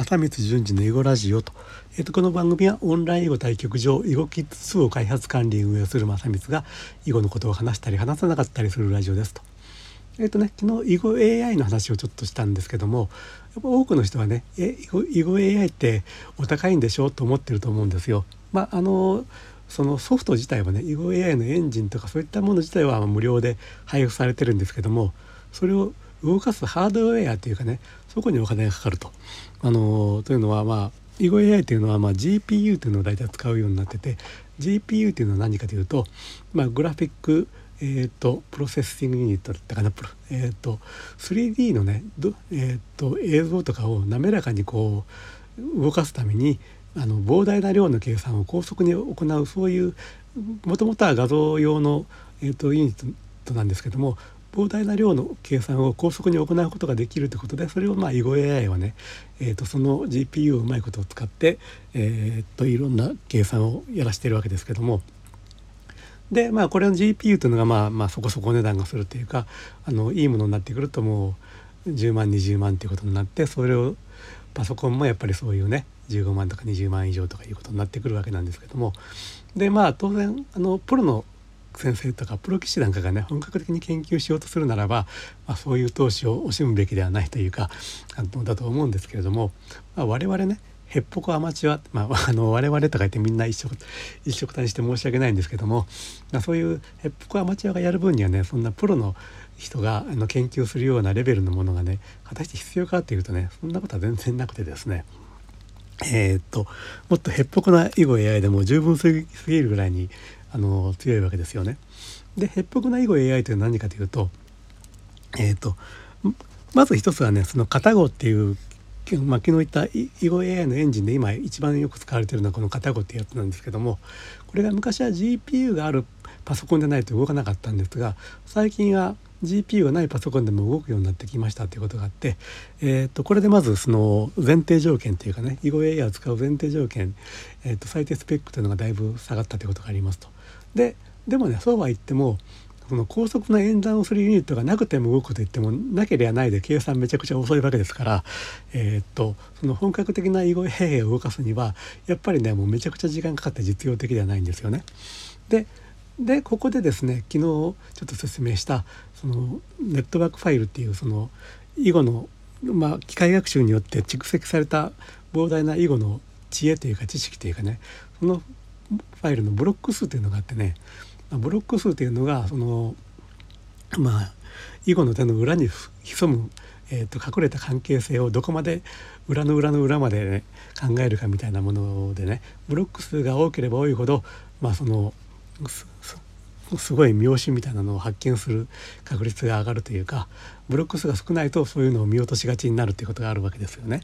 正光淳二の囲碁ラジオと,、えー、とこの番組はオンライン囲碁対局場囲碁キッズ2を開発管理運営する正光が囲碁のことを話したり話さなかったりするラジオですと。えっ、ー、とね昨日囲碁 AI の話をちょっとしたんですけどもやっぱ多くの人はねえ囲碁 AI ってお高いんでしょ？うと思ってると思うんですよ。まああのそのソフト自体はね囲碁 AI のエンジンとかそういったもの自体は無料で配布されてるんですけどもそれを動かすハードウェアというかねそこにお金がかかると。あのというのはまあ囲碁 AI というのはまあ GPU というのを大体使うようになってて GPU というのは何かというと、まあ、グラフィックえーと、プロセッシングユニットだったかな、えーと、3D のねえーと、映像とかを滑らかにこう動かすためにあの膨大な量の計算を高速に行うそういうもともとは画像用の、えー、とユニットなんですけども膨大な量の計算を高速に行うことができるということでそれをまあ囲碁 AI はね、えー、とその GPU をうまいことを使って、えー、といろんな計算をやらしてるわけですけども。でまあこれの GPU というのがまあまあそこそこ値段がするというかあのいいものになってくるともう10万20万ということになってそれをパソコンもやっぱりそういうね15万とか20万以上とかいうことになってくるわけなんですけども。でまあ当然あのプロの先生とかプロ棋士なんかがね本格的に研究しようとするならば、まあ、そういう投資を惜しむべきではないというかあのだと思うんですけれども、まあ、我々ねへっぽこアマチュア、まあ、あの我々とか言ってみんな一緒一緒くたにして申し訳ないんですけども、まあ、そういうへっぽこアマチュアがやる分にはねそんなプロの人があの研究するようなレベルのものがね果たして必要かっていうとねそんなことは全然なくてですね。えー、っともっとへっぽこな囲碁 AI でも十分すぎるぐらいにあの強いわけですよね。でヘッポクな囲碁 AI というのは何かというと,、えーと、まず一つはねそのカゴっていう、まあ、昨日言った囲碁 AI のエンジンで今一番よく使われてるのはこのカタゴっていうやつなんですけどもこれが昔は GPU があるパソコンでないと動かなかったんですが最近は GPU がないパソコンでも動くようになってきましたということがあって、えー、とこれでまずその前提条件というかね囲碁 AI を使う前提条件、えー、と最低スペックというのがだいぶ下がったということがありますと。ででもねそうは言ってもその高速な演算をするユニットがなくても動くと言ってもなければないで計算めちゃくちゃ遅いわけですから、えー、っとその本格的な囲碁兵を動かすにはやっぱりねもうめちゃくちゃ時間かかって実用的ではないんですよね。ででここでですね昨日ちょっと説明したそのネットワークファイルっていうその囲碁の、まあ、機械学習によって蓄積された膨大な囲碁の知恵というか知識というかねそのファイルのブロック数というのがあってねブロック数というのがそのまあ囲碁の手の裏に潜む、えーと、隠れた関係性をどこまで裏の裏の裏まで、ね、考えるかみたいなものでねブロック数が多ければ多いほどまあそのすごい妙心みたいなのを発見する確率が上がるというかブロック数が少ないとそういうのを見落としがちになるということがあるわけですよね。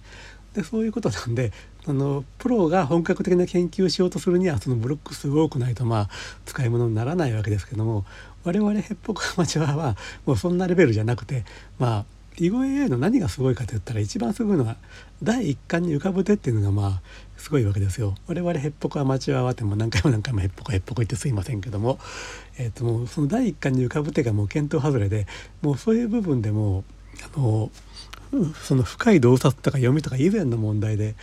でそういうことなんであのプロが本格的な研究をしようとするにはそのブロック数多くないとまあ使い物にならないわけですけども我々ヘッポコアマチュアはもうそんなレベルじゃなくてまあ囲碁 AI の何がすごいかと言ったら一番すごいのは第一巻に浮かぶ手っていうのがまあすごいわけですよ。我々ヘッポコアマチュアはっても何回も何回もヘッポコヘッポコ言ってすいませんけども、えー、ともうその第一巻に浮かぶ手がもう見当外れでもうそういう部分でもあのその深い洞察とか読みとか以前の問題で、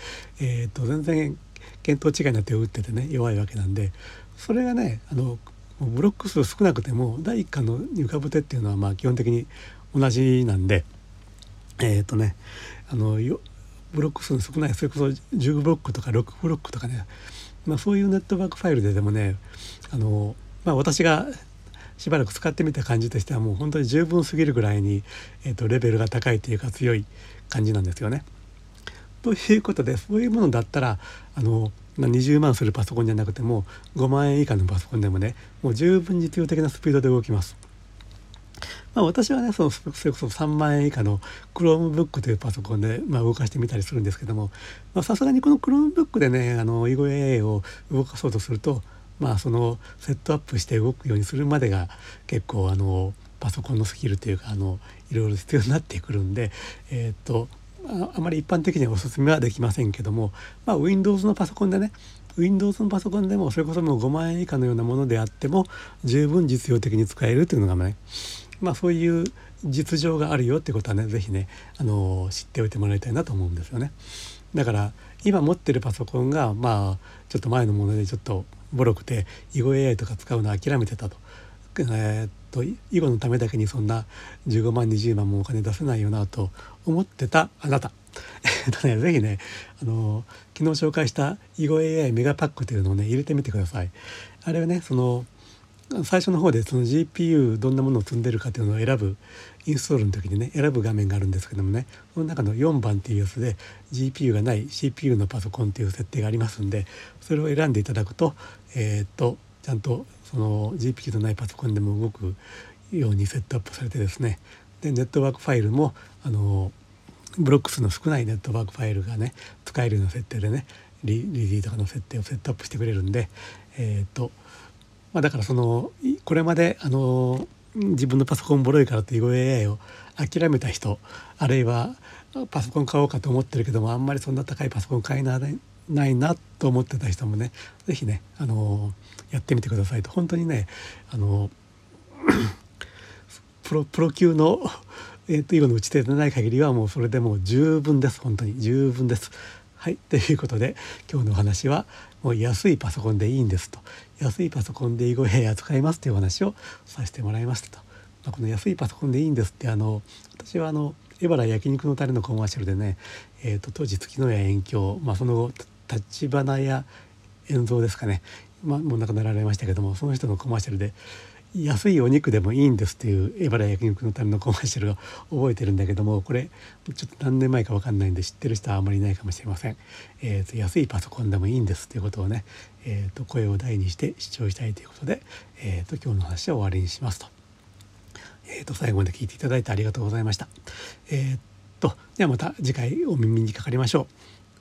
えー、と全然見当違いな手を打っててね弱いわけなんでそれがねあのブロック数少なくても第一巻の浮かぶ手っていうのはまあ基本的に同じなんでえっ、ー、とねあのよブロック数の少ないそれこそ10ブロックとか6ブロックとかね、まあ、そういうネットワークファイルででもねあの、まあ、私がしばらく使ってみた感じとしてはもう本当に十分すぎるぐらいに、えーと、レベルが高いというか強い感じなんですよね。ということでそういうものだったらあの20万するパソコンじゃなくても5万円以下のパソコンでもねもう十分実用的なスピードで動きます。まあ、私はねそのそれこそ3万円以下の Chromebook というパソコンで、まあ、動かしてみたりするんですけどもさすがにこの Chromebook でねあの囲碁 AI を動かそうとするとまあそのセットアップして動くようにするまでが結構あのパソコンのスキルというかあのいろいろ必要になってくるんでえー、っとあまり一般的にはおすすめはできませんけども、まあ、Windows のパソコンでね Windows のパソコンでもそれこそもう5万円以下のようなものであっても十分実用的に使えるというのがねまあ、そういう実情があるよってことはね是非ね、あの知っておいてもらいたいなと思うんですよね。だから今持ってるパソコンがまあちょっと前のものでちょっとボロくて囲碁 AI とか使うの諦めてたと。えー、っと囲碁のためだけにそんな15万20万もお金出せないよなと思ってたあなた。えっとね、ぜひね、あの昨日紹介した囲碁 AI メガパックというのをね入れてみてください。あれはねその最初の方でその GPU どんなものを積んでるかというのを選ぶインストールの時にね選ぶ画面があるんですけどもねその中の4番っていうやつで GPU がない CPU のパソコンっていう設定がありますんでそれを選んでいただくとえー、っとちゃんとその GPU のないパソコンでも動くようにセットアップされてですねでネットワークファイルもあのブロック数の少ないネットワークファイルがね使えるような設定でねリリリーとかの設定をセットアップしてくれるんでえっ、とまあ、だからそのこれまであの自分のパソコンボロいからって囲碁 AI を諦めた人あるいはパソコン買おうかと思ってるけどもあんまりそんな高いパソコン買えないないなと思ってた人もね是非ねあのやってみてくださいと本当にねあの プロプロ級の、えー、と囲碁の打ち手でない限りはもうそれでもう十分です本当に十分です。はいということで今日のお話はもう安いパソコンでいいんですと安いパソコンで囲碁 AI 扱いますというお話をさせてもらいましたと。まあ、この安いパソコンでいいんですってあの私はあのエバラ焼肉のタレのコマーシャルでね、えーと、当時月の家遠鏡、まあ、その後立花屋遠蔵ですかね、まあ、もう亡くなられましたけどもその人のコマーシャルで安いお肉でもいいんですっていうエバラ焼肉のためのコマーシャルを覚えてるんだけどもこれちょっと何年前か分かんないんで知ってる人はあまりいないかもしれません、えーと、安いパソコンでもいいんですっていうことをね、えーと、声を大にして主張したいということで、えーと、今日の話は終わりにしますと,、えー、と最後まで聞いていただいてありがとうございました。えー、っとではまた次回お耳にかかりましょ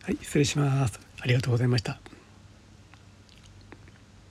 う。はい失礼します。ありがとうございました。